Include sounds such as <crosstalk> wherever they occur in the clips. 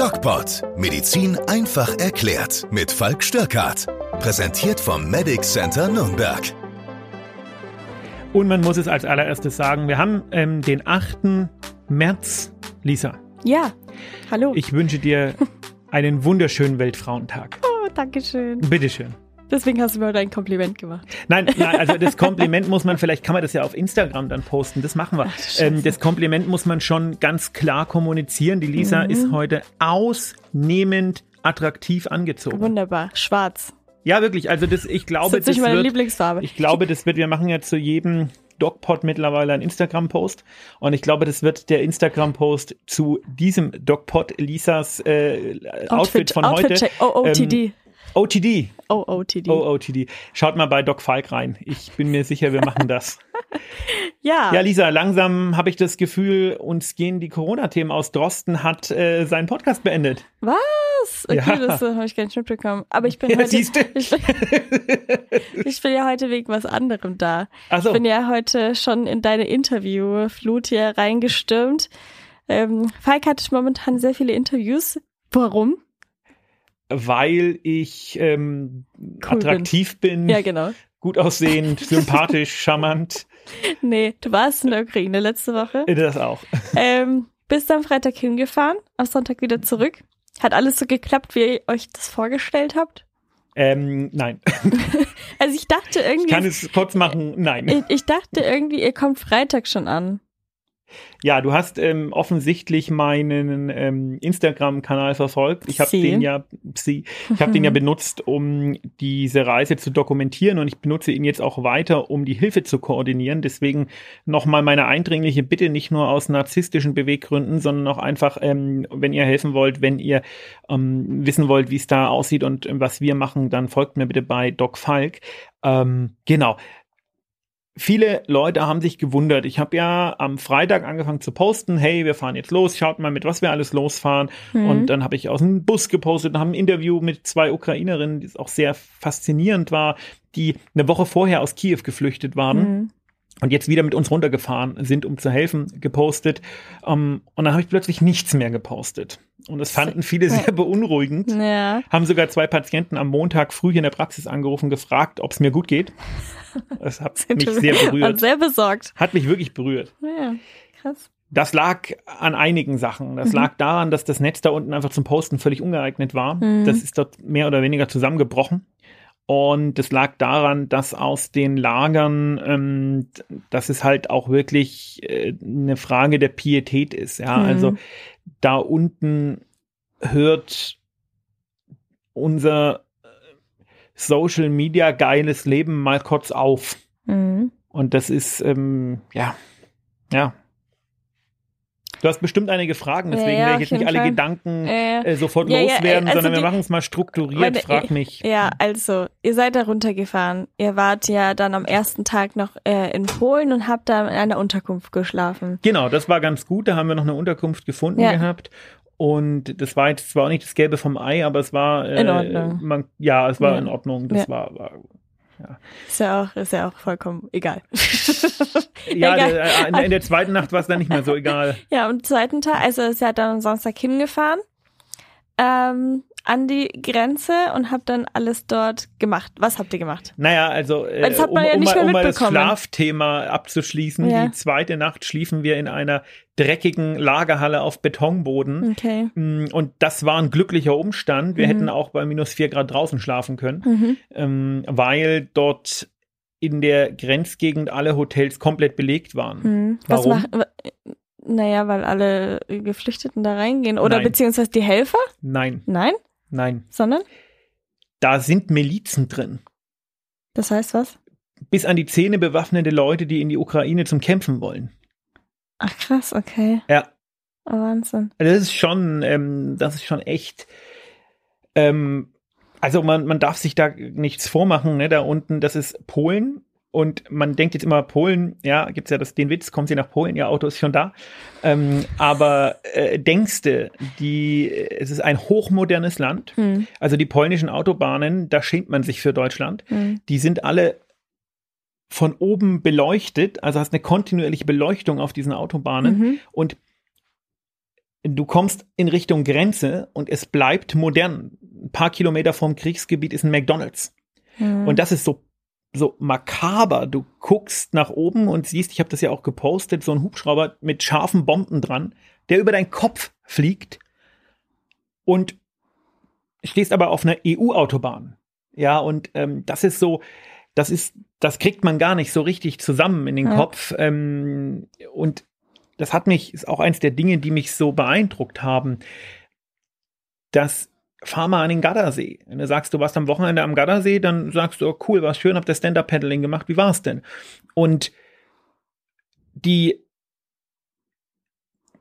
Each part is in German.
DocPod. Medizin einfach erklärt. Mit Falk Störkart. Präsentiert vom Medic Center Nürnberg. Und man muss es als allererstes sagen, wir haben ähm, den 8. März. Lisa, Ja, hallo. ich wünsche dir einen wunderschönen Weltfrauentag. oh, danke schön. Bitteschön. Deswegen hast du mir heute ein Kompliment gemacht. Nein, nein, also das <laughs> Kompliment muss man, vielleicht kann man das ja auf Instagram dann posten, das machen wir. Scheiße. Ähm, das Kompliment muss man schon ganz klar kommunizieren. Die Lisa Mhm. ist heute ausnehmend attraktiv angezogen. Wunderbar. Schwarz. Ja, wirklich, also das, ich glaube, das ist nicht das meine wird, Lieblingsfarbe. ich glaube, das wird, wir machen ja zu jedem DocPod mittlerweile einen Instagram-Post und ich glaube, das wird der Instagram-Post zu diesem DocPod Lisas äh, Outfit, von Outfit heute. Check. OOTD. OTD. OOTD. OOTD. Schaut mal bei Doc Falk rein. Ich bin mir sicher, wir machen das. <laughs> ja. Ja, Lisa, langsam habe ich das Gefühl, uns gehen die Corona-Themen aus. Drosten hat äh, seinen Podcast beendet. Was? Okay, Ja. das äh, habe ich gar nicht mitbekommen. Aber ich bin Ja, heute. siehst du. <laughs> Ich bin, ich bin ja heute wegen was anderem da. Ach so. Ich bin ja heute schon in deine Interviewflut hier reingestürmt. Ähm, Falk hat momentan sehr viele Interviews. Warum? Weil ich ähm, Cool attraktiv bin, Ja, genau. gut aussehend, <laughs> sympathisch, charmant. Nee, du warst in der Ukraine letzte Woche. Äh, Das auch. Ähm, bist am Freitag hingefahren, am Sonntag wieder zurück. Hat alles so geklappt, wie ihr euch das vorgestellt habt? Ähm, nein. <laughs> Also ich dachte Ich irgendwie, kann es kurz machen. Nein. ich, ich dachte irgendwie, ihr kommt Freitag schon an. Ja, du hast ähm, offensichtlich meinen ähm, Instagram-Kanal verfolgt. Ich habe den ja, sie, ich habe den ja <laughs> benutzt, um diese Reise zu dokumentieren und ich benutze ihn jetzt auch weiter, um die Hilfe zu koordinieren. Deswegen nochmal meine eindringliche Bitte, nicht nur aus narzisstischen Beweggründen, sondern auch einfach, ähm, wenn ihr helfen wollt, wenn ihr ähm, wissen wollt, wie es da aussieht und ähm, was wir machen, dann folgt mir bitte bei Doc Falk. Ähm, genau. Viele Leute haben sich gewundert. Ich habe ja am Freitag angefangen zu posten, hey, wir fahren jetzt los, schaut mal mit, was wir alles losfahren. Mhm. Und dann habe ich aus dem Bus gepostet und habe ein Interview mit zwei Ukrainerinnen, das auch sehr faszinierend war, die eine Woche vorher aus Kiew geflüchtet waren Mhm. Und jetzt wieder mit uns runtergefahren sind, um zu helfen, gepostet. Um, und dann habe ich plötzlich nichts mehr gepostet. Und das fanden viele sehr beunruhigend. Ja. Haben sogar zwei Patienten am Montag früh hier in der Praxis angerufen, gefragt, ob es mir gut geht. <laughs> Das hat mich sehr Und <laughs> berührt. sehr besorgt. Hat mich wirklich berührt. Ja, krass. Das lag an einigen Sachen. Das Mhm. lag daran, dass das Netz da unten einfach zum Posten völlig ungeeignet war. Mhm. Das ist dort mehr oder weniger zusammengebrochen. Und es lag daran, dass aus den Lagern, ähm, dass es halt auch wirklich äh, eine Frage der Pietät ist. Ja, Mhm. also da unten hört unser äh, Social Media geiles Leben mal kurz auf. Mhm. Und das ist, ähm, ja, ja. Du hast bestimmt einige Fragen, deswegen Ja, werde ich jetzt nicht alle Fall. Gedanken Äh, sofort loswerden, also sondern wir machen es mal strukturiert. meine- Frag mich. Ja, also, ihr seid da runtergefahren. Ihr wart ja dann am ersten Tag noch äh, in Polen und habt da in einer Unterkunft geschlafen. Genau, das war ganz gut. Da haben wir noch eine Unterkunft gefunden Ja. gehabt. Und das war jetzt zwar auch nicht das Gelbe vom Ei, aber es war äh, In Ordnung. Man, ja, es war Ja. in Ordnung. Das Ja. war, war Ist ja auch, ist ja auch vollkommen egal. <laughs> ja, Egal. äh, in, der- in der zweiten Nacht war es dann nicht mehr so egal. Ja, am zweiten Tag, also ist ja dann am Samstag hingefahren ähm, an die Grenze und habt dann alles dort gemacht. Was habt ihr gemacht? Naja, also äh, Das hat um, man ja um, nicht mal, mehr um mal das. Schlafthema abzuschließen. Ja. Die zweite Nacht schliefen wir in einer dreckigen Lagerhalle auf Betonboden. Okay. Mm, Und das war ein glücklicher Umstand. Wir Mhm. hätten auch bei minus vier Grad draußen schlafen können, Mhm. ähm, weil dort in der Grenzgegend alle Hotels komplett belegt waren. Mhm. Was Warum? macht, naja, weil alle Geflüchteten da reingehen. Oder Nein. beziehungsweise die Helfer? Nein, Nein, nein. sondern? Da sind Milizen drin. Das heißt was? Bis an die Zähne bewaffnete Leute, die in die Ukraine zum Kämpfen wollen. Ach krass, okay. Ja. Oh, Wahnsinn. Also Das ist schon, ähm, das ist schon echt. Ähm, also man, man darf sich da nichts vormachen, ne? Da unten, das ist Polen. Und man denkt jetzt immer, Polen, ja, gibt's ja das, den Witz, kommt sie nach Polen, ihr Auto ist schon da. Ähm, aber äh, denkste, die, es ist ein hochmodernes Land. Hm. Also die polnischen Autobahnen, da schämt man sich für Deutschland. Hm. Die sind alle von oben beleuchtet, also hast eine kontinuierliche Beleuchtung auf diesen Autobahnen. Mhm. Und du kommst in Richtung Grenze und es bleibt modern. Ein paar Kilometer vom Kriegsgebiet ist ein McDonald's. Mhm. Und das ist so so makaber. Du guckst nach oben und siehst, ich habe das ja auch gepostet, so ein Hubschrauber mit scharfen Bomben dran, der über deinen Kopf fliegt und stehst aber auf einer EU-Autobahn. Ja, und ähm, das ist so, das ist, das kriegt man gar nicht so richtig zusammen in den ja. Kopf. Ähm, und das hat mich, ist auch eins der Dinge, die mich so beeindruckt haben, dass fahr mal an den Gardasee. Wenn du sagst, du warst am Wochenende am Gardasee, dann sagst du, oh, cool, war schön, hab das Stand-Up-Paddling gemacht, wie war's denn? Und die,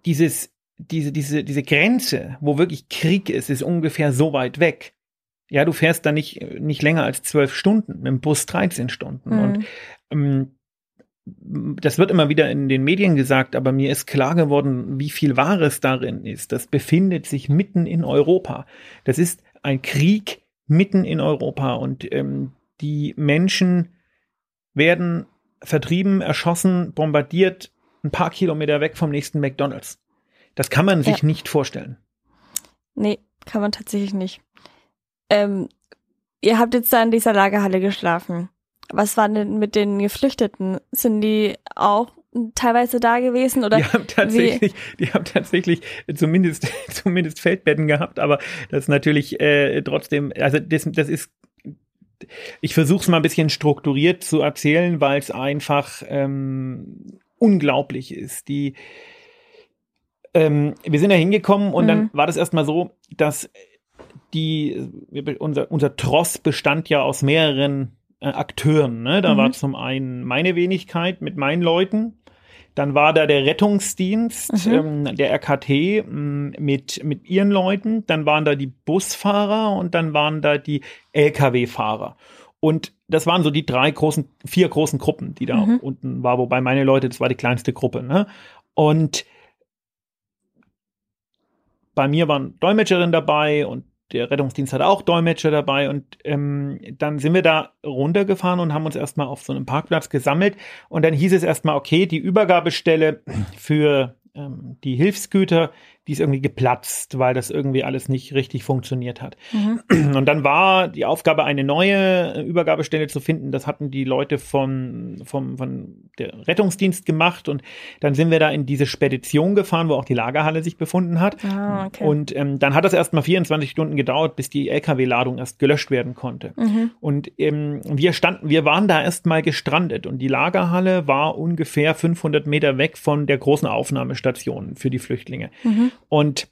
dieses, diese, diese, diese Grenze, wo wirklich Krieg ist, ist ungefähr so weit weg. Ja, du fährst da nicht, nicht länger als zwölf Stunden, mit dem Bus 13 Stunden. Mhm. Und ähm, das wird immer wieder in den Medien gesagt, aber mir ist klar geworden, wie viel Wahres darin ist. Das befindet sich mitten in Europa. Das ist ein Krieg mitten in Europa und ähm, die Menschen werden vertrieben, erschossen, bombardiert, ein paar Kilometer weg vom nächsten McDonald's. Das kann man sich ja. nicht vorstellen. Nee, kann man tatsächlich nicht. Ähm, ihr habt jetzt da in dieser Lagerhalle geschlafen. Was war denn mit den Geflüchteten? Sind die auch teilweise da gewesen oder? Die haben tatsächlich, wie? die haben tatsächlich zumindest <laughs> zumindest Feldbetten gehabt, aber das ist natürlich äh, trotzdem, also das, das ist ich versuche es mal ein bisschen strukturiert zu erzählen, weil es einfach ähm, unglaublich ist. Die ähm, wir sind da hingekommen und mhm. dann war das erstmal so, dass die unser unser Tross bestand ja aus mehreren äh, Akteuren. Ne? Da mhm. war zum einen meine Wenigkeit mit meinen Leuten, dann war da der Rettungsdienst, mhm. ähm, der RKT ähm, mit, mit ihren Leuten, dann waren da die Busfahrer und dann waren da die Lkw-Fahrer. Und das waren so die drei großen, vier großen Gruppen, die da mhm. unten war, wobei meine Leute, das war die kleinste Gruppe. Ne? Und bei mir waren Dolmetscherin dabei und der Rettungsdienst hat auch Dolmetscher dabei und ähm, dann sind wir da runtergefahren und haben uns erstmal auf so einem Parkplatz gesammelt und dann hieß es erstmal, okay, die Übergabestelle für ähm, die Hilfsgüter, die ist irgendwie geplatzt, weil das irgendwie alles nicht richtig funktioniert hat. Mhm. <clears throat> Und dann war die Aufgabe, eine neue Übergabestelle zu finden. Das hatten die Leute von, vom, von der Rettungsdienst gemacht. Und dann sind wir da in diese Spedition gefahren, wo auch die Lagerhalle sich befunden hat. Ah, okay. Und ähm, dann hat das erst mal 24 Stunden gedauert, bis die LKW-Ladung erst gelöscht werden konnte. Mhm. Und ähm, wir standen, wir waren da erst mal gestrandet. Und die Lagerhalle war ungefähr 500 Meter weg von der großen Aufnahmestation für die Flüchtlinge. Mhm. Und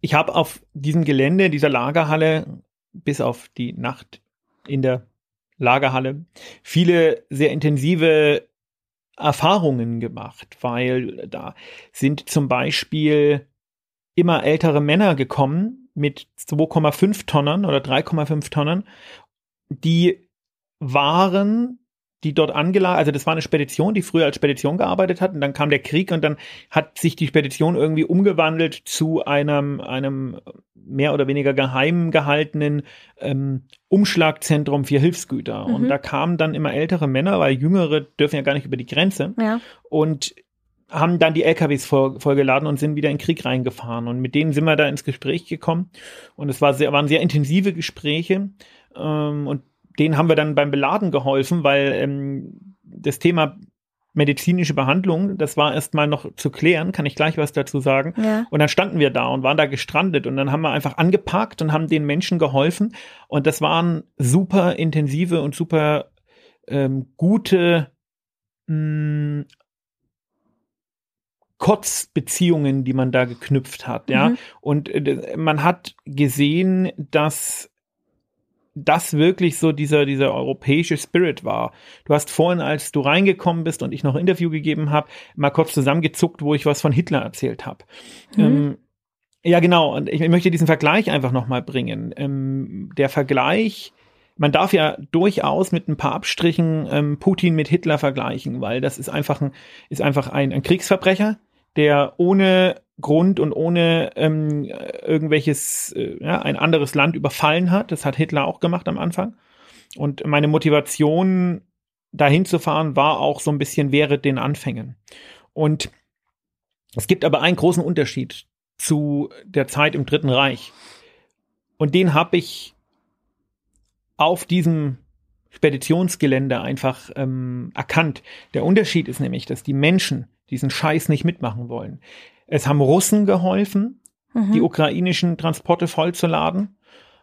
ich habe auf diesem Gelände, dieser Lagerhalle, bis auf die Nacht in der Lagerhalle, viele sehr intensive Erfahrungen gemacht, weil da sind zum Beispiel immer ältere Männer gekommen mit 2,5 Tonnen oder 3,5 Tonnen, die waren die dort angelagert, also das war eine Spedition, die früher als Spedition gearbeitet hat und dann kam der Krieg und dann hat sich die Spedition irgendwie umgewandelt zu einem, einem mehr oder weniger geheim gehaltenen ähm, Umschlagzentrum für Hilfsgüter. Mhm. Und da kamen dann immer ältere Männer, weil Jüngere dürfen ja gar nicht über die Grenze. Ja. Und haben dann die LKWs voll, vollgeladen und sind wieder in den Krieg reingefahren. Und mit denen sind wir da ins Gespräch gekommen. Und es war sehr, waren sehr intensive Gespräche. Ähm, und denen haben wir dann beim Beladen geholfen, weil ähm, das Thema medizinische Behandlung, das war erstmal noch zu klären, kann ich gleich was dazu sagen. Ja. Und dann standen wir da und waren da gestrandet und dann haben wir einfach angepackt und haben den Menschen geholfen. Und das waren super intensive und super ähm, gute mh, hm, Kotzbeziehungen, die man da geknüpft hat, ja. Mhm. Und äh, man hat gesehen, dass das wirklich so dieser, dieser europäische Spirit war. Du hast vorhin, als du reingekommen bist und ich noch ein Interview gegeben habe, mal kurz zusammengezuckt, wo ich was von Hitler erzählt habe. Mhm. Ähm, ja, genau. Und ich möchte diesen Vergleich einfach nochmal bringen. Ähm, der Vergleich, man darf ja durchaus mit ein paar Abstrichen ähm, Putin mit Hitler vergleichen, weil das ist einfach ein, ist einfach ein, ein Kriegsverbrecher, der ohne Grund und ohne ähm, irgendwelches, äh, ja, ein anderes Land überfallen hat. Das hat Hitler auch gemacht am Anfang. Und meine Motivation, dahin zu fahren, war auch so ein bisschen während den Anfängen. Und Es gibt aber einen großen Unterschied zu der Zeit im Dritten Reich. Und den habe ich auf diesem Speditionsgelände einfach ähm, erkannt. Der Unterschied ist nämlich, dass die Menschen diesen Scheiß nicht mitmachen wollen. Es haben Russen geholfen, mhm. die ukrainischen Transporte vollzuladen.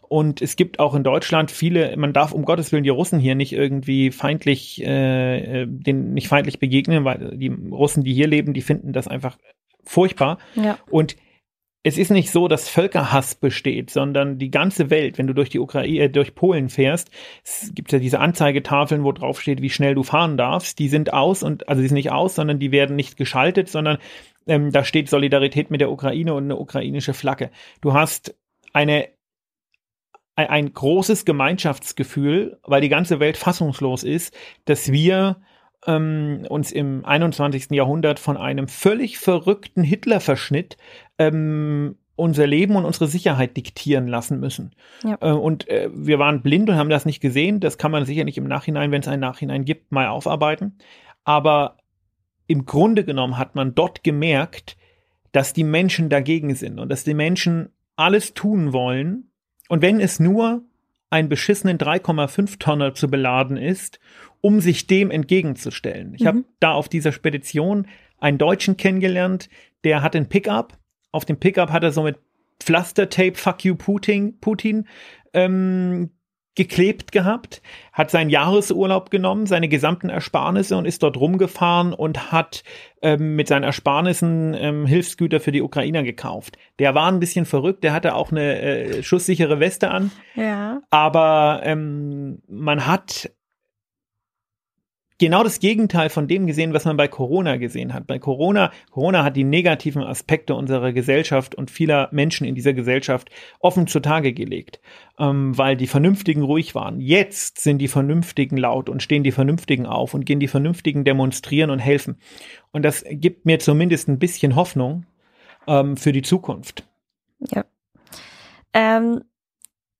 Und es gibt auch in Deutschland viele, man darf um Gottes Willen die Russen hier nicht irgendwie feindlich, äh, äh den nicht feindlich begegnen, weil die Russen, die hier leben, die finden das einfach furchtbar. Ja. Und es ist nicht so, dass Völkerhass besteht, sondern die ganze Welt, wenn du durch die Ukraine, äh, durch Polen fährst, es gibt ja diese Anzeigetafeln, wo drauf steht, wie schnell du fahren darfst, die sind aus und, also die sind nicht aus, sondern die werden nicht geschaltet, sondern ähm, da steht Solidarität mit der Ukraine und eine ukrainische Flagge. Du hast eine ein, ein großes Gemeinschaftsgefühl, weil die ganze Welt fassungslos ist, dass wir ähm, uns im 21. Jahrhundert von einem völlig verrückten Hitler-Verschnitt ähm, unser Leben und unsere Sicherheit diktieren lassen müssen. Ja. Äh, und äh, wir waren blind und haben das nicht gesehen. Das kann man sicher nicht im Nachhinein, wenn es ein Nachhinein gibt, mal aufarbeiten. Aber im Grunde genommen hat man dort gemerkt, dass die Menschen dagegen sind und dass die Menschen alles tun wollen. Und wenn es nur einen beschissenen 3,5 Tonner zu beladen ist, um sich dem entgegenzustellen. Ich mhm. habe da auf dieser Spedition einen Deutschen kennengelernt, der hat ein Pickup. Auf dem Pickup hat er so mit Pflastertape Fuck you Putin, Putin ähm, geklebt gehabt, hat seinen Jahresurlaub genommen, seine gesamten Ersparnisse und ist dort rumgefahren und hat ähm, mit seinen Ersparnissen ähm, Hilfsgüter für die Ukrainer gekauft. Der war ein bisschen verrückt, der hatte auch eine äh, schusssichere Weste an. Ja. Aber ähm, man hat genau das Gegenteil von dem gesehen, was man bei Corona gesehen hat. Bei Corona, Corona hat die negativen Aspekte unserer Gesellschaft und vieler Menschen in dieser Gesellschaft offen zutage gelegt, ähm, weil die Vernünftigen ruhig waren. Jetzt sind die Vernünftigen laut und stehen die Vernünftigen auf und gehen die Vernünftigen demonstrieren und helfen. Und das gibt mir zumindest ein bisschen Hoffnung ähm, für die Zukunft. Ja. Ähm,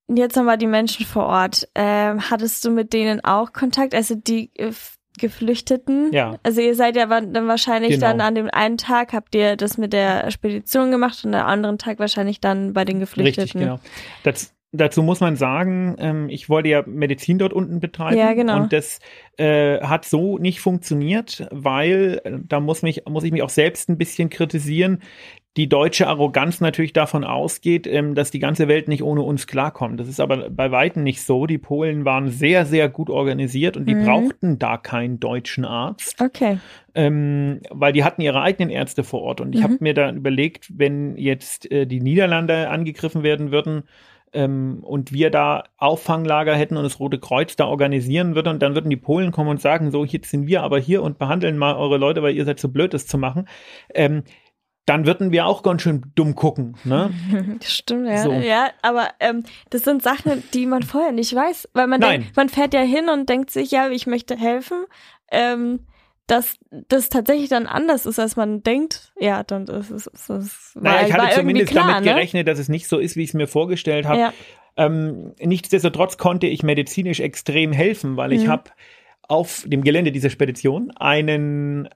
Jetzt wir die Menschen vor Ort. Ähm, hattest du mit denen auch Kontakt? Also die äh, Geflüchteten. Ja. Also ihr seid ja dann wahrscheinlich genau. dann an dem einen Tag habt ihr das mit der Spedition gemacht und am anderen Tag wahrscheinlich dann bei den Geflüchteten. Richtig, genau. Das, dazu muss man sagen, ähm, ich wollte ja Medizin dort unten betreiben. Ja, genau. Und das äh, hat so nicht funktioniert, weil äh, da muss mich, muss ich mich auch selbst ein bisschen kritisieren die deutsche Arroganz natürlich davon ausgeht, ähm, dass die ganze Welt nicht ohne uns klarkommt. Das ist aber bei Weitem nicht so. Die Polen waren sehr, sehr gut organisiert und die mhm. brauchten da keinen deutschen Arzt. Okay. Ähm, weil die hatten ihre eigenen Ärzte vor Ort. Und ich mhm. habe mir da überlegt, wenn jetzt äh, die Niederlande angegriffen werden würden, ähm, und wir da Auffanglager hätten und das Rote Kreuz da organisieren würde und dann würden die Polen kommen und sagen, so, jetzt sind wir aber hier und behandeln mal eure Leute, weil ihr seid so blöd, das zu machen. Ähm, dann würden wir auch ganz schön dumm gucken. Ne? <laughs> Stimmt, ja. So. Ja, aber ähm, das sind Sachen, die man vorher nicht weiß, weil man Nein. denkt, man fährt ja hin und denkt sich, ja, ich möchte helfen. Ähm, dass das tatsächlich dann anders ist, als man denkt, ja, dann ist es. Ist, ist, naja, war, ich hatte zumindest klar, damit ne? gerechnet, dass es nicht so ist, wie ich es mir vorgestellt habe. Ja. Ähm, nichtsdestotrotz konnte ich medizinisch extrem helfen, weil ich mhm. habe auf dem Gelände dieser Spedition einen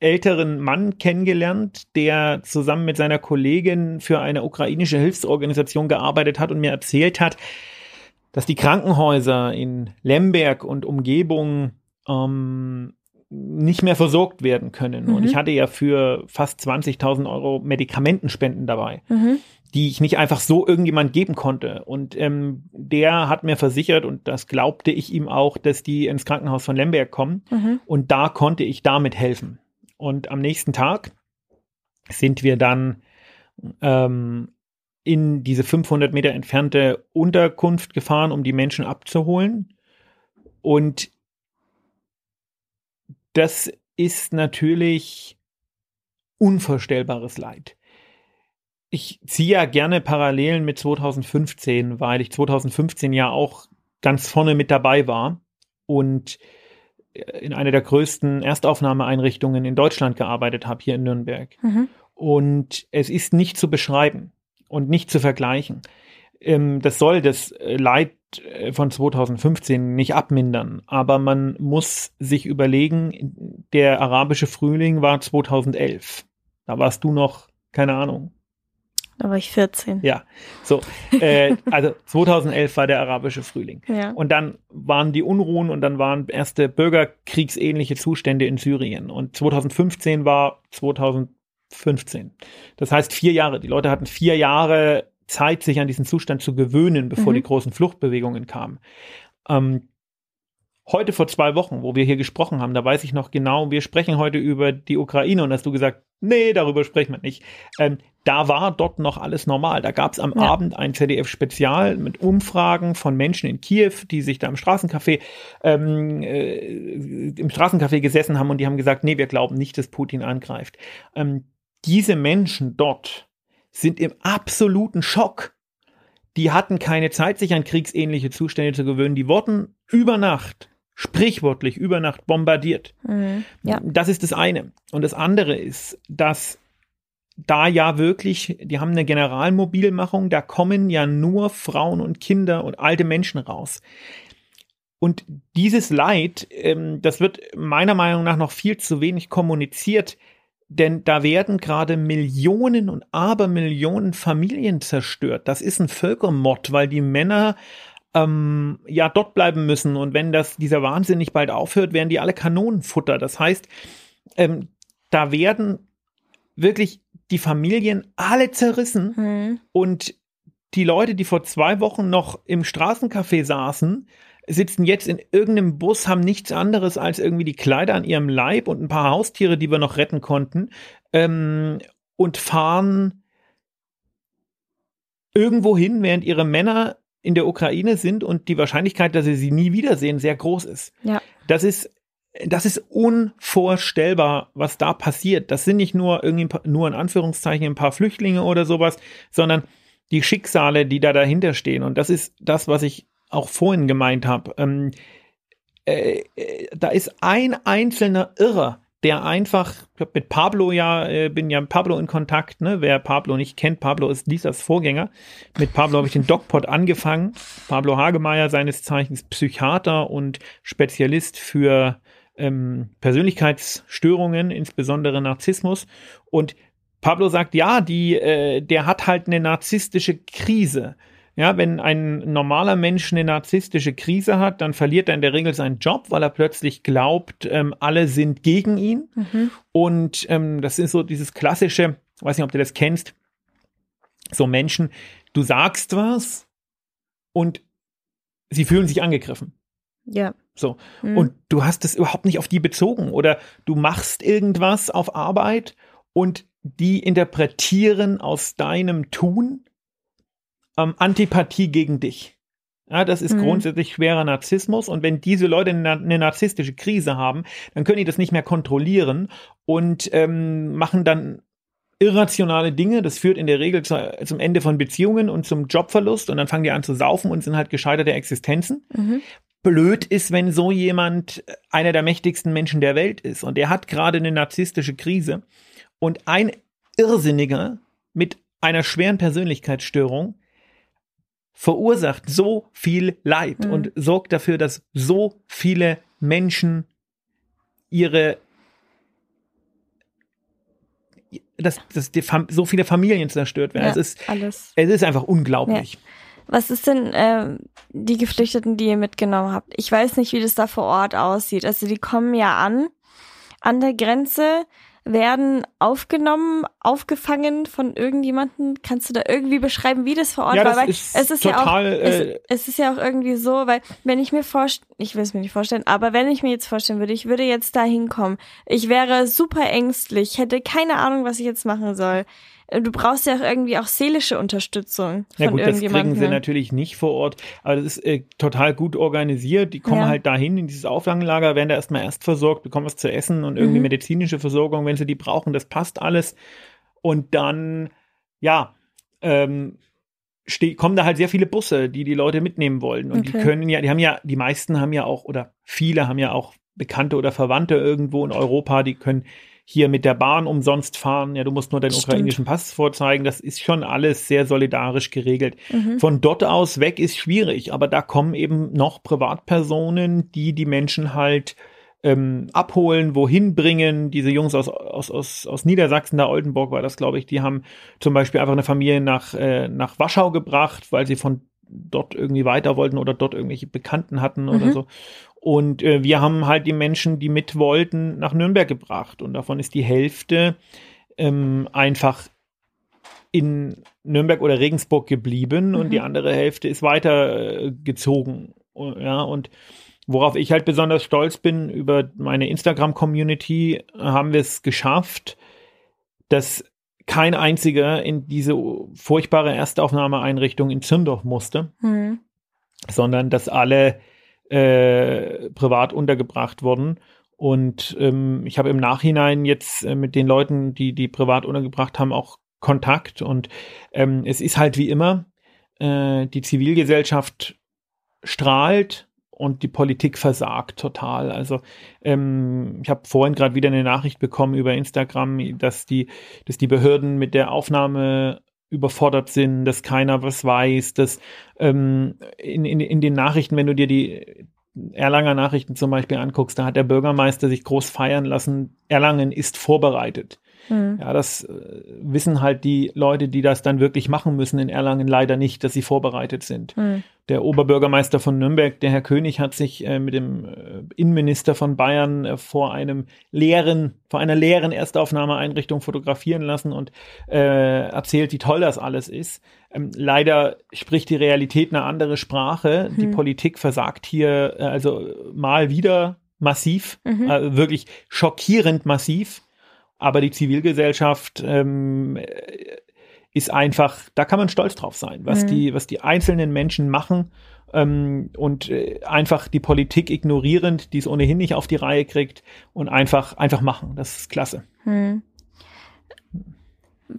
älteren Mann kennengelernt, der zusammen mit seiner Kollegin für eine ukrainische Hilfsorganisation gearbeitet hat und mir erzählt hat, dass die Krankenhäuser in Lemberg und Umgebung ähm, nicht mehr versorgt werden können. Mhm. Und ich hatte ja für fast 20.000 Euro Medikamentenspenden dabei, mhm. die ich nicht einfach so irgendjemand geben konnte. Und ähm, der hat mir versichert, und das glaubte ich ihm auch, dass die ins Krankenhaus von Lemberg kommen. Mhm. Und da konnte ich damit helfen. Und am nächsten Tag sind wir dann ähm, in diese 500 Meter entfernte Unterkunft gefahren, um die Menschen abzuholen. Und das ist natürlich unvorstellbares Leid. Ich ziehe ja gerne Parallelen mit 2015, weil ich 2015 ja auch ganz vorne mit dabei war und in einer der größten Erstaufnahmeeinrichtungen in Deutschland gearbeitet habe, hier in Nürnberg. Mhm. Und es ist nicht zu beschreiben und nicht zu vergleichen. Ähm, das soll das Leid äh, von 2015 nicht abmindern, aber man muss sich überlegen, der arabische Frühling war 2011. Da warst du noch, keine Ahnung. Da war ich 14. Ja, so. Äh, also 2011 war der arabische Frühling. Ja. Und dann waren die Unruhen und dann waren erste bürgerkriegsähnliche Zustände in Syrien. Und 2015 war 2015. Das heißt vier Jahre. Die Leute hatten vier Jahre Zeit, sich an diesen Zustand zu gewöhnen, bevor Mhm. die großen Fluchtbewegungen kamen. Ähm, heute vor zwei Wochen, wo wir hier gesprochen haben, da weiß ich noch genau, wir sprechen heute über die Ukraine und hast du gesagt, nee, darüber sprechen wir nicht. Ähm, da war dort noch alles normal. Da gab es am Ja. Abend ein ZDF-Spezial mit Umfragen von Menschen in Kiew, die sich da im Straßencafé, ähm, äh, im Straßencafé gesessen haben und die haben gesagt, nee, wir glauben nicht, dass Putin angreift. Ähm, diese Menschen dort sind im absoluten Schock. Die hatten keine Zeit, sich an kriegsähnliche Zustände zu gewöhnen. Die wurden über Nacht, sprichwörtlich über Nacht bombardiert. Mhm. Ja. Das ist das eine. Und das andere ist, dass da ja wirklich, die haben eine Generalmobilmachung, da kommen ja nur Frauen und Kinder und alte Menschen raus. Und dieses Leid, ähm, das wird meiner Meinung nach noch viel zu wenig kommuniziert, denn da werden gerade Millionen und Abermillionen Familien zerstört. Das ist ein Völkermord, weil die Männer ähm, ja dort bleiben müssen. Und wenn das, dieser Wahnsinn nicht bald aufhört, werden die alle Kanonenfutter. Das heißt, ähm, da werden wirklich die Familien alle zerrissen Mhm. und die Leute, die vor zwei Wochen noch im Straßencafé saßen, sitzen jetzt in irgendeinem Bus, haben nichts anderes als irgendwie die Kleider an ihrem Leib und ein paar Haustiere, die wir noch retten konnten, ähm, und fahren irgendwo hin, während ihre Männer in der Ukraine sind und die Wahrscheinlichkeit, dass sie sie nie wiedersehen, sehr groß ist. Ja. Das ist das ist unvorstellbar, was da passiert. Das sind nicht nur irgendwie ein paar- nur in Anführungszeichen ein paar Flüchtlinge oder sowas, sondern die Schicksale, die da dahinter stehen. Und das ist das, was ich auch vorhin gemeint habe. Ähm, äh, äh, da ist ein einzelner Irrer, der einfach, mit Pablo ja, äh, bin ja mit Pablo in Kontakt, ne? Wer Pablo nicht kennt, Pablo ist Lisas Vorgänger. Mit Pablo habe ich den DocPod angefangen. Pablo Hagemeyer, seines Zeichens Psychiater und Spezialist für ähm, Persönlichkeitsstörungen, insbesondere Narzissmus. Und Pablo sagt, ja, die, äh, der hat halt eine narzisstische Krise. Ja, wenn ein normaler Mensch eine narzisstische Krise hat, dann verliert er in der Regel seinen Job, weil er plötzlich glaubt, ähm, alle sind gegen ihn. Mhm. Und ähm, das ist so dieses klassische, weiß nicht, ob du das kennst, so Menschen, du sagst was und sie fühlen sich angegriffen. Ja. So. Mhm. Und du hast es überhaupt nicht auf die bezogen oder du machst irgendwas auf Arbeit und die interpretieren aus deinem Tun ähm, Antipathie gegen dich. Ja, das ist Mhm. grundsätzlich schwerer Narzissmus und wenn diese Leute eine, eine narzisstische Krise haben, dann können die das nicht mehr kontrollieren und ähm, machen dann irrationale Dinge. Das führt in der Regel zu, zum Ende von Beziehungen und zum Jobverlust und dann fangen die an zu saufen und sind halt gescheiterte Existenzen Mhm. blöd ist, wenn so jemand einer der mächtigsten Menschen der Welt ist und er hat gerade eine narzisstische Krise und ein Irrsinniger mit einer schweren Persönlichkeitsstörung verursacht so viel Leid Mhm. und sorgt dafür, dass so viele Menschen ihre dass, dass so viele Familien zerstört werden. Ja, es, ist, alles. es ist einfach unglaublich. Was ist denn ähm, die Geflüchteten, die ihr mitgenommen habt? Ich weiß nicht, wie das da vor Ort aussieht. Also die kommen ja an, an der Grenze, werden aufgenommen, aufgefangen von irgendjemanden. Kannst du da irgendwie beschreiben, wie das vor Ort Ja, war? das Weil ist es ist ja auch, total, äh, es, es ist ja auch irgendwie so, weil wenn ich mir vorstelle, ich will es mir nicht vorstellen, aber wenn ich mir jetzt vorstellen würde, ich würde jetzt da hinkommen, ich wäre super ängstlich, hätte keine Ahnung, was ich jetzt machen soll. Du brauchst ja auch irgendwie auch seelische Unterstützung von Ja gut, das kriegen sie natürlich nicht vor Ort, aber das ist äh, total gut organisiert. Die kommen Ja. halt dahin in dieses Auffangenlager, werden da erstmal erst versorgt, bekommen was zu essen und irgendwie Mhm. medizinische Versorgung, wenn sie die brauchen, das passt alles. Und dann, ja, ähm, kommen da halt sehr viele Busse, die die Leute mitnehmen wollen. Und die Okay. können ja, die haben ja, die meisten haben ja auch, oder viele haben ja auch Bekannte oder Verwandte irgendwo in Europa, die können hier mit der Bahn umsonst fahren. Ja, du musst nur deinen Stimmt. ukrainischen Pass vorzeigen. Das ist schon alles sehr solidarisch geregelt. Mhm. Von dort aus weg ist schwierig, aber da kommen eben noch Privatpersonen, die die Menschen halt ähm, abholen, wohin bringen. Diese Jungs aus, aus, aus, aus Niedersachsen, da Oldenburg war das, glaube ich, die haben zum Beispiel einfach eine Familie nach, äh, nach Warschau gebracht, weil sie von dort irgendwie weiter wollten oder dort irgendwelche Bekannten hatten oder Mhm. so. Und äh, wir haben halt die Menschen, die mit wollten, nach Nürnberg gebracht. Und davon ist die Hälfte ähm, einfach in Nürnberg oder Regensburg geblieben und Mhm. die andere Hälfte ist weitergezogen. Ja, und worauf ich halt besonders stolz bin, über meine Instagram-Community haben wir es geschafft, dass kein einziger in diese furchtbare Erstaufnahmeeinrichtung in Zündorf musste, Hm. sondern dass alle äh, privat untergebracht wurden. Und ähm, ich habe im Nachhinein jetzt äh, mit den Leuten, die die privat untergebracht haben, auch Kontakt. Und ähm, es ist halt wie immer, äh, die Zivilgesellschaft strahlt und die Politik versagt total. Also ähm, ich habe vorhin gerade wieder eine Nachricht bekommen über Instagram, dass die, dass die Behörden mit der Aufnahme überfordert sind, dass keiner was weiß, dass ähm, in, in, in den Nachrichten, wenn du dir die Erlanger Nachrichten zum Beispiel anguckst, da hat der Bürgermeister sich groß feiern lassen, Erlangen ist vorbereitet. Hm. Ja, das äh, wissen halt die Leute, die das dann wirklich machen müssen in Erlangen leider nicht, dass sie vorbereitet sind. Hm. Der Oberbürgermeister von Nürnberg, der Herr König, hat sich äh, mit dem äh, Innenminister von Bayern äh, vor einem leeren, vor einer leeren Erstaufnahmeeinrichtung fotografieren lassen und äh, erzählt, wie toll das alles ist. Ähm, leider spricht die Realität eine andere Sprache. Die Hm. Politik versagt hier äh, also mal wieder massiv, Mhm. äh, wirklich schockierend massiv. Aber die Zivilgesellschaft ähm, äh, ist einfach, da kann man stolz drauf sein, was Mhm. die, was die einzelnen Menschen machen ähm, und äh, einfach die Politik ignorierend, die es ohnehin nicht auf die Reihe kriegt und einfach, einfach machen. Das ist klasse. Hm.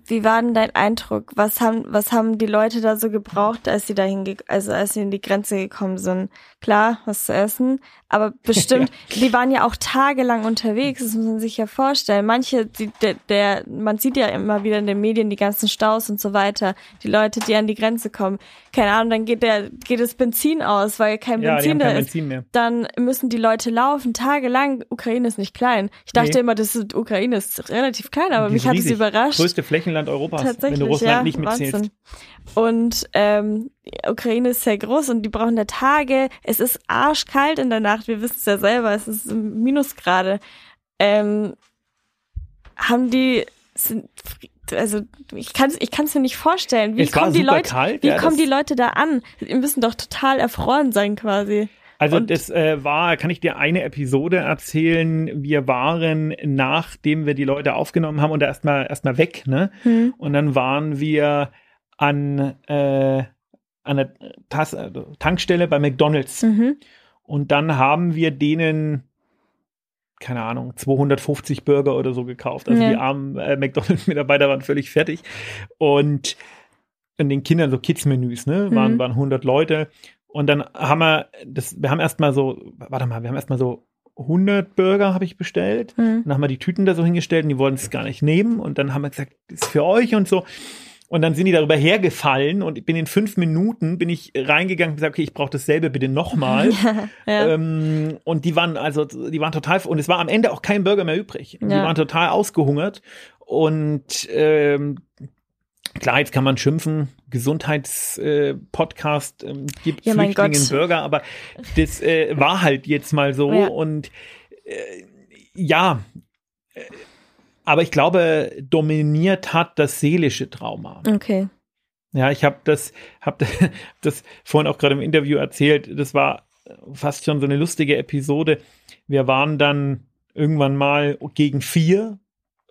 Wie war denn dein Eindruck? Was haben, was haben die Leute da so gebraucht, als sie dahin, also als sie in die Grenze gekommen sind? Klar, was zu essen, aber <laughs> bestimmt, die waren ja auch tagelang unterwegs, das muss man sich ja vorstellen. Manche, die, der, der, man sieht ja immer wieder in den Medien die ganzen Staus und so weiter, die Leute, die an die Grenze kommen. Keine Ahnung, dann geht der, geht das Benzin aus, weil kein Ja, Benzin da kein ist Benzin mehr. dann müssen die Leute laufen, tagelang. Ukraine ist nicht klein. Ich dachte Nee. immer, das ist, Ukraine ist relativ klein, aber mich ist hat es riesig. überrascht. Größte Flächenland Europas, Tatsächlich, wenn du Russland ja, nicht mitzählst. Wahnsinn. Und ähm, die Ukraine ist sehr groß und die brauchen da Tage. Es ist arschkalt in der Nacht. Wir wissen es ja selber. Es ist Minusgrade. Ähm, haben die sind, also ich kann es ich kann's mir nicht vorstellen. Wie Es kommen die Leute? kalt, wie ja, kommen die Leute da an? Die müssen doch total erfroren sein quasi. Also Und- das äh, war, kann ich dir eine Episode erzählen. Wir waren, nachdem wir die Leute aufgenommen haben und erstmal erstmal weg, ne? Hm. Und dann waren wir an, äh, an der Tas Tankstelle bei McDonalds. Mhm. Und dann haben wir denen, keine Ahnung, 250 Burger oder so gekauft. Also Ja. die armen äh, McDonalds-Mitarbeiter waren völlig fertig. Und in den Kindern so Kids-Menüs, ne? Waren, Mhm. waren 100 Leute. Und dann haben wir, das, wir haben erstmal so, warte mal, wir haben erstmal so 100 Burger habe ich bestellt. Hm. Dann haben wir die Tüten da so hingestellt und die wollten es gar nicht nehmen. Und dann haben wir gesagt, das ist für euch und so. Und dann sind die darüber hergefallen und ich bin in fünf Minuten bin ich reingegangen und gesagt, okay, ich brauche dasselbe bitte nochmal. <laughs> ja. ähm, und die waren also, die waren total, und es war am Ende auch kein Burger mehr übrig. Die Ja. waren total ausgehungert. Und ähm, klar, jetzt kann man schimpfen, Gesundheitspodcast ähm, gibt Ja, Flüchtlingen Gott. Burger, aber das äh, war halt jetzt mal so. Ja. Und äh, ja, äh, aber ich glaube, dominiert hat das seelische Trauma. Okay. Ja, ich habe das, hab <laughs> das vorhin auch gerade im Interview erzählt. Das war fast schon so eine lustige Episode. Wir waren dann irgendwann mal gegen vier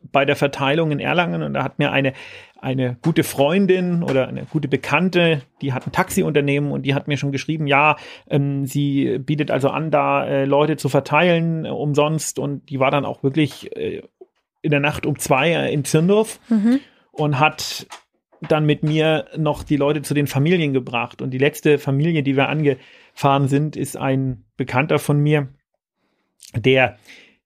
bei der Verteilung in Erlangen und da hat mir eine, eine gute Freundin oder eine gute Bekannte, die hat ein Taxiunternehmen und die hat mir schon geschrieben, ja, ähm, sie bietet also an, da äh, Leute zu verteilen äh, umsonst und die war dann auch wirklich äh, in der Nacht um zwei äh, in Zirndorf Mhm. und hat dann mit mir noch die Leute zu den Familien gebracht. Und die letzte Familie, die wir angefahren sind, ist ein Bekannter von mir, der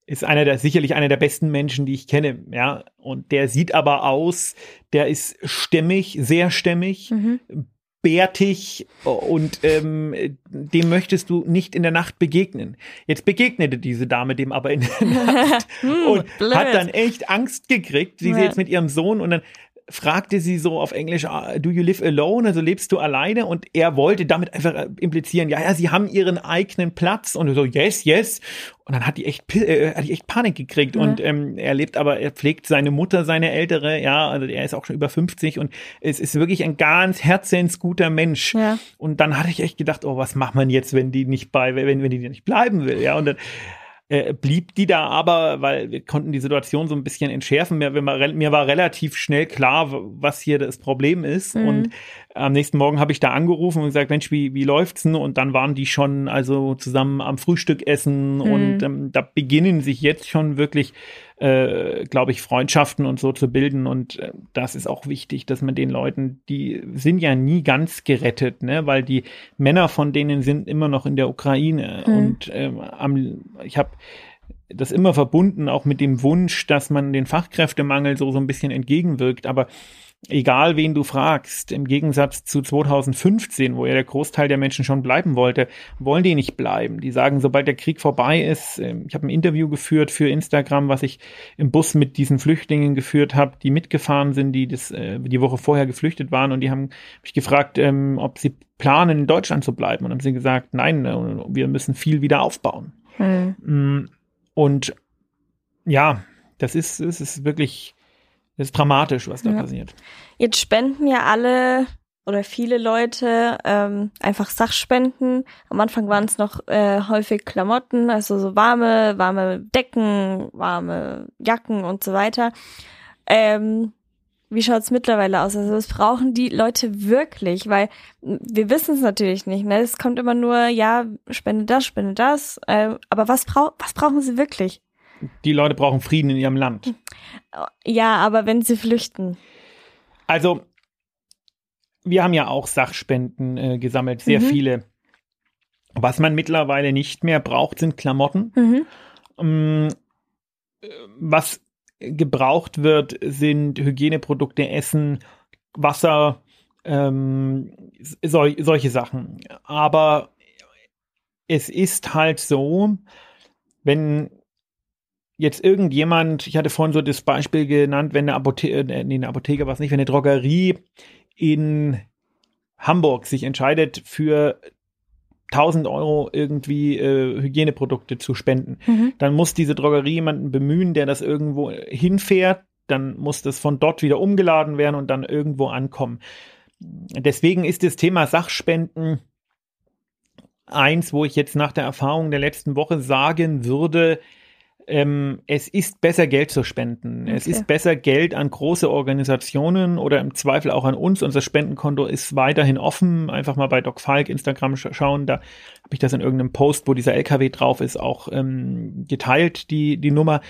ist einer der, sicherlich einer der besten Menschen, die ich kenne, ja. Und der sieht aber aus, der ist stämmig, sehr stämmig, Mhm. bärtig und ähm, dem möchtest du nicht in der Nacht begegnen. Jetzt begegnete diese Dame dem aber in der <laughs> Nacht Hm, und blöd. hat dann echt Angst gekriegt, wie sie Ja. jetzt mit ihrem Sohn und dann fragte sie so auf Englisch, ah, do you live alone? Also lebst du alleine? Und er wollte damit einfach äh, implizieren, ja, ja, sie haben ihren eigenen Platz. Und so, yes, yes. Und dann hat die echt, äh, hat die echt Panik gekriegt. Ja. Und ähm, er lebt aber, er pflegt seine Mutter, seine ältere, ja, also er ist auch schon über 50 und es ist wirklich ein ganz herzensguter Mensch. Ja. Und dann hatte ich echt gedacht, oh, was macht man jetzt, wenn die nicht bei, wenn, wenn die nicht bleiben will, ja, und dann äh, blieb die da aber, weil wir konnten die Situation so ein bisschen entschärfen. Mir, mir, war- relativ schnell klar, was hier das Problem ist. Mhm. Und am nächsten Morgen habe ich da angerufen und gesagt, Mensch, wie, wie läuft's denn? Und dann waren die schon also zusammen am Frühstück essen und ähm, da beginnen sich jetzt schon wirklich, äh, glaube ich, Freundschaften und so zu bilden. Und äh, das ist auch wichtig, dass man den Leuten, die sind ja nie ganz gerettet, ne, weil die Männer von denen sind immer noch in der Ukraine. Mhm. Und ähm, am, ich habe das immer verbunden, auch mit dem Wunsch, dass man den Fachkräftemangel so, so ein bisschen entgegenwirkt. Aber egal wen du fragst, im Gegensatz zu 2015, wo ja der Großteil der Menschen schon bleiben wollte, wollen die nicht bleiben. Die sagen, sobald der Krieg vorbei ist, ähm, ich habe ein Interview geführt für Instagram, was ich im Bus mit diesen Flüchtlingen geführt habe, die mitgefahren sind, die das äh, die Woche vorher geflüchtet waren und die haben mich gefragt, ähm, ob sie planen, in Deutschland zu bleiben. Und haben sie gesagt, nein, äh, wir müssen viel wieder aufbauen. Hm. Mm, Und ja, das ist, es ist wirklich, das ist dramatisch, was da Ja. passiert. Jetzt spenden ja alle oder viele Leute ähm, einfach Sachspenden. Am Anfang waren es noch äh, häufig Klamotten, also so warme, warme Decken, warme Jacken und so weiter. Ähm, wie schaut's mittlerweile aus? Also was brauchen die Leute wirklich? Weil wir wissen es natürlich nicht. Ne? Es kommt immer nur, ja, spende das, spende das. Äh, aber was, brau was brauchen sie wirklich? Die Leute brauchen Frieden in ihrem Land. Ja, aber wenn sie flüchten. Also, wir haben ja auch Sachspenden äh, gesammelt, sehr Mhm. viele. Was man mittlerweile nicht mehr braucht, sind Klamotten. Mhm. Mm, Was gebraucht wird, sind Hygieneprodukte, Essen, Wasser, ähm, sol solche Sachen. Aber es ist halt so, wenn jetzt irgendjemand, ich hatte vorhin so das Beispiel genannt, wenn eine Apotheke, nee, eine Apotheke war es nicht, wenn eine Drogerie in Hamburg sich entscheidet für 1000 Euro irgendwie äh, Hygieneprodukte zu spenden, Mhm. dann muss diese Drogerie jemanden bemühen, der das irgendwo hinfährt, dann muss das von dort wieder umgeladen werden und dann irgendwo ankommen. Deswegen ist das Thema Sachspenden eins, wo ich jetzt nach der Erfahrung der letzten Woche sagen würde, ähm, es ist besser Geld zu spenden. Es Okay. ist besser Geld an große Organisationen oder im Zweifel auch an uns. Unser Spendenkonto ist weiterhin offen. Einfach mal bei Doc Falk Instagram sch schauen. Da habe ich das in irgendeinem Post, wo dieser LKW drauf ist, auch ähm, geteilt, die, die Nummer.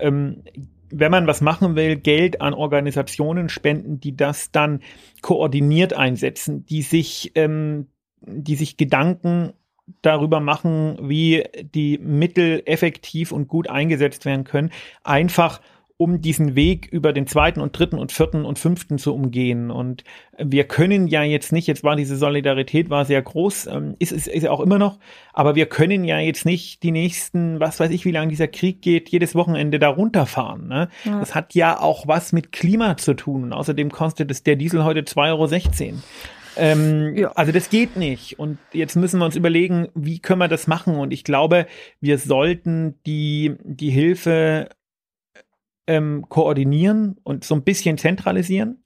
Ähm, wenn man was machen will, Geld an Organisationen spenden, die das dann koordiniert einsetzen, die sich, ähm, die sich Gedanken darüber machen, wie die Mittel effektiv und gut eingesetzt werden können, einfach um diesen Weg über den zweiten und dritten und vierten und fünften zu umgehen. Und wir können ja jetzt nicht, jetzt war diese Solidarität war sehr groß, ähm, ist es ist ja auch immer noch, aber wir können ja jetzt nicht die nächsten, was weiß ich, wie lange dieser Krieg geht, jedes Wochenende da runterfahren. Ne? Ja. Das hat ja auch was mit Klima zu tun. Und außerdem kostet es der Diesel heute 2,16 Euro. Ähm, Ja. Also das geht nicht. Und jetzt müssen wir uns überlegen, wie können wir das machen? Und ich glaube, wir sollten die, die Hilfe ähm, koordinieren und so ein bisschen zentralisieren.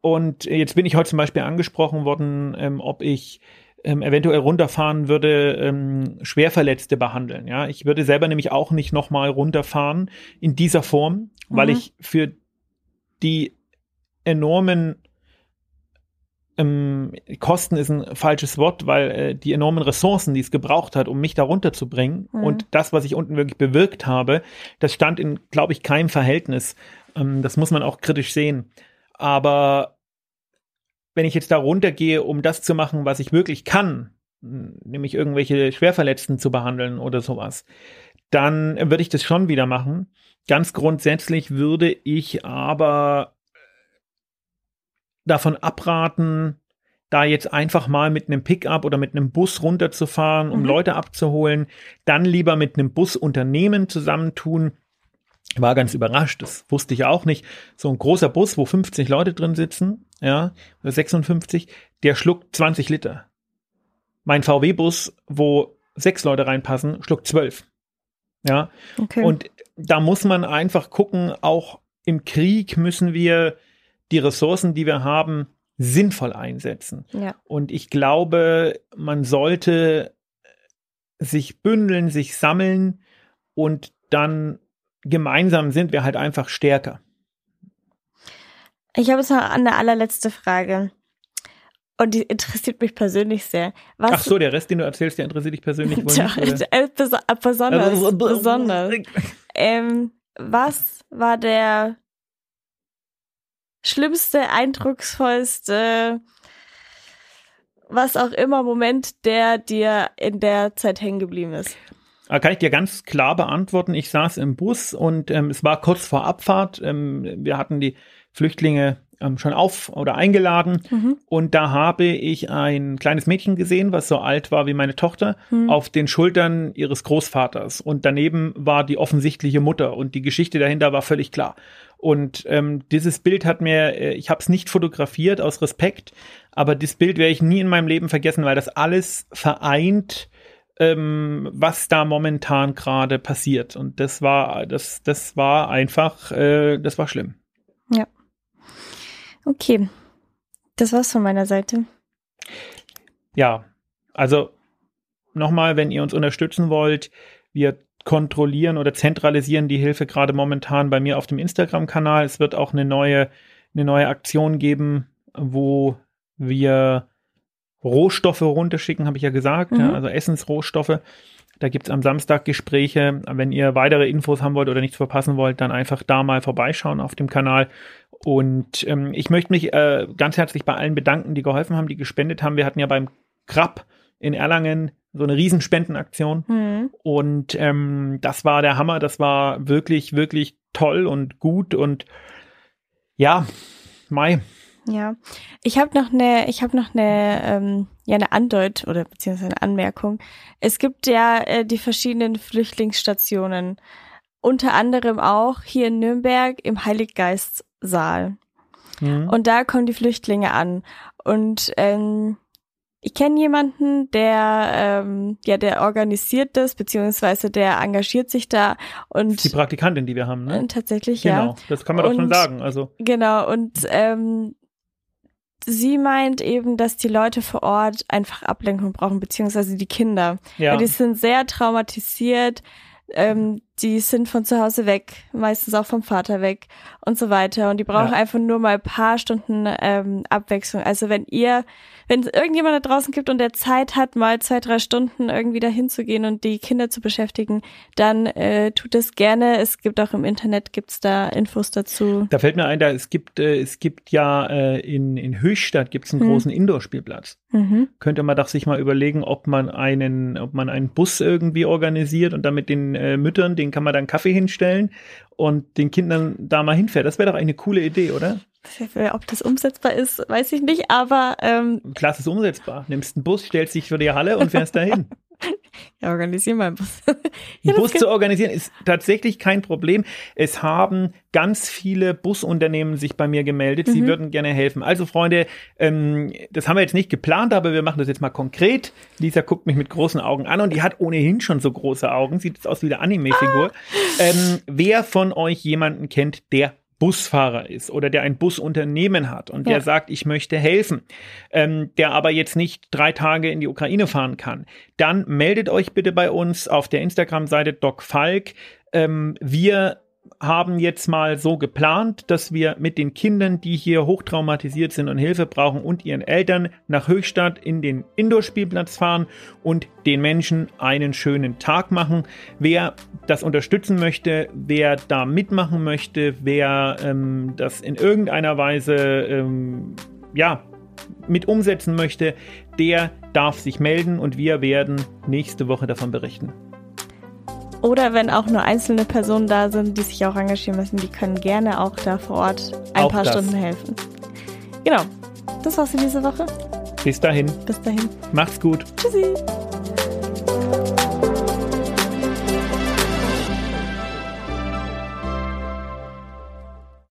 Und jetzt bin ich heute zum Beispiel angesprochen worden, ähm, ob ich ähm, eventuell runterfahren würde, ähm, Schwerverletzte behandeln. Ja, ich würde selber nämlich auch nicht nochmal runterfahren in dieser Form, weil Mhm. ich für die enormen ähm, Kosten ist ein falsches Wort, weil äh, die enormen Ressourcen, die es gebraucht hat, um mich da runterzubringen Mhm. und das, was ich unten wirklich bewirkt habe, das stand in, glaube ich, keinem Verhältnis. Ähm, das muss man auch kritisch sehen. Aber wenn ich jetzt da runtergehe, um das zu machen, was ich wirklich kann, nämlich irgendwelche Schwerverletzten zu behandeln oder sowas, dann würde ich das schon wieder machen. Ganz grundsätzlich würde ich aber davon abraten, da jetzt einfach mal mit einem Pickup oder mit einem Bus runterzufahren, um Mhm. Leute abzuholen, dann lieber mit einem Busunternehmen zusammentun. War ganz überrascht, das wusste ich auch nicht. So ein großer Bus, wo 50 Leute drin sitzen, ja, oder 56, der schluckt 20 Liter. Mein VW-Bus, wo sechs Leute reinpassen, schluckt 12. Ja, Okay. und da muss man einfach gucken, auch im Krieg müssen wir die Ressourcen, die wir haben, sinnvoll einsetzen. ja. Und ich glaube, man sollte sich bündeln, sich sammeln und dann gemeinsam sind wir halt einfach stärker. Ich habe jetzt noch eine allerletzte Frage. Und die interessiert mich persönlich sehr. Was, Ach so, der Rest, den du erzählst, der interessiert dich persönlich wohl Ja, nicht, äh, äh, besonders, Also, besonders. <laughs> Ähm, was war der schlimmste, eindrucksvollste, was auch immer Moment, der dir in der Zeit hängen geblieben ist? Da kann ich dir ganz klar beantworten. Ich saß im Bus und ähm, es war kurz vor Abfahrt. Ähm, wir hatten die Flüchtlinge ähm, schon auf oder eingeladen Mhm. und da habe ich ein kleines Mädchen gesehen, was so alt war wie meine Tochter, Hm. auf den Schultern ihres Großvaters und daneben war die offensichtliche Mutter und die Geschichte dahinter war völlig klar. Und ähm, dieses Bild hat mir, äh, ich habe es nicht fotografiert aus Respekt, aber das Bild werde ich nie in meinem Leben vergessen, weil das alles vereint, ähm, was da momentan gerade passiert. Und das war, das, das war einfach, äh, das war schlimm. Okay. Das war's von meiner Seite. Ja, also nochmal, wenn ihr uns unterstützen wollt, wir kontrollieren oder zentralisieren die Hilfe gerade momentan bei mir auf dem Instagram-Kanal. Es wird auch eine neue, eine neue Aktion geben, wo wir Rohstoffe runterschicken, habe ich ja gesagt, Mhm. ja, also Essensrohstoffe. Da gibt es am Samstag Gespräche. Wenn ihr weitere Infos haben wollt oder nichts verpassen wollt, dann einfach da mal vorbeischauen auf dem Kanal. Und ähm, ich möchte mich äh, ganz herzlich bei allen bedanken, die geholfen haben, die gespendet haben. Wir hatten ja beim Krab in Erlangen so eine Riesenspendenaktion. Hm. Und ähm, das war der Hammer. Das war wirklich, wirklich toll und gut. Und ja, Mai. Ja, ich habe noch eine, ich habe noch eine, ähm, ja eine Andeut oder beziehungsweise eine Anmerkung. Es gibt ja äh, die verschiedenen Flüchtlingsstationen, unter anderem auch hier in Nürnberg im Heiliggeistsaal. Hm. Und da kommen die Flüchtlinge an. Und ähm, ich kenne jemanden, der ähm, ja, der organisiert das beziehungsweise der engagiert sich da und die Praktikantin, die wir haben, ne? äh, tatsächlich ja. Genau, das kann man doch schon Und- sagen. Also Genau, und ähm, sie meint eben, dass die Leute vor Ort einfach Ablenkung brauchen, beziehungsweise die Kinder. ja, Weil die sind sehr traumatisiert, ähm, die sind von zu Hause weg, meistens auch vom Vater weg und so weiter. Und die brauchen Ja. einfach nur mal ein paar Stunden ähm, Abwechslung. Also wenn ihr, wenn es irgendjemand da draußen gibt und der Zeit hat, mal zwei, drei Stunden irgendwie dahin zu gehen und die Kinder zu beschäftigen, dann äh, tut es gerne. Es gibt auch im Internet, gibt's da Infos dazu. Da fällt mir ein, da es gibt, äh, es gibt ja äh, in, in Höchstadt gibt es einen Hm. großen Indoor-Spielplatz. Mhm. Könnte man doch sich mal überlegen, ob man einen, ob man einen Bus irgendwie organisiert und dann mit den äh, Müttern, den kann man dann Kaffee hinstellen und den Kindern da mal hinfährt. Das wäre doch eine coole Idee, oder? Ob das umsetzbar ist, weiß ich nicht, aber ähm, Klasse ist umsetzbar. Nimmst einen Bus, stellst dich für die Halle und fährst dahin. <laughs> ja, organisieren wir einen Bus. <laughs> Ja, Bus zu organisieren ist tatsächlich kein Problem. Es haben ganz viele Busunternehmen sich bei mir gemeldet. Sie Mhm. würden gerne helfen. Also Freunde, ähm, das haben wir jetzt nicht geplant, aber wir machen das jetzt mal konkret. Lisa guckt mich mit großen Augen an und die hat ohnehin schon so große Augen. Sieht jetzt aus wie eine Anime-Figur. Ähm, wer von euch jemanden kennt, der Busfahrer ist oder der ein Busunternehmen hat und der Ja. sagt, ich möchte helfen, ähm, der aber jetzt nicht drei Tage in die Ukraine fahren kann, dann meldet euch bitte bei uns auf der Instagram-Seite Doc Falk. Ähm, wir haben jetzt mal so geplant, dass wir mit den Kindern, die hier hochtraumatisiert sind und Hilfe brauchen und ihren Eltern nach Höchstadt in den Indoor-Spielplatz fahren und den Menschen einen schönen Tag machen. Wer das unterstützen möchte, wer da mitmachen möchte, wer ähm, das in irgendeiner Weise ähm, ja, mit umsetzen möchte, der darf sich melden und wir werden nächste Woche davon berichten. Oder wenn auch nur einzelne Personen da sind, die sich auch engagieren müssen, die können gerne auch da vor Ort ein Auch paar das. Stunden helfen. Genau. Das war's für diese Woche. Bis dahin. Bis dahin. Macht's gut. Tschüssi.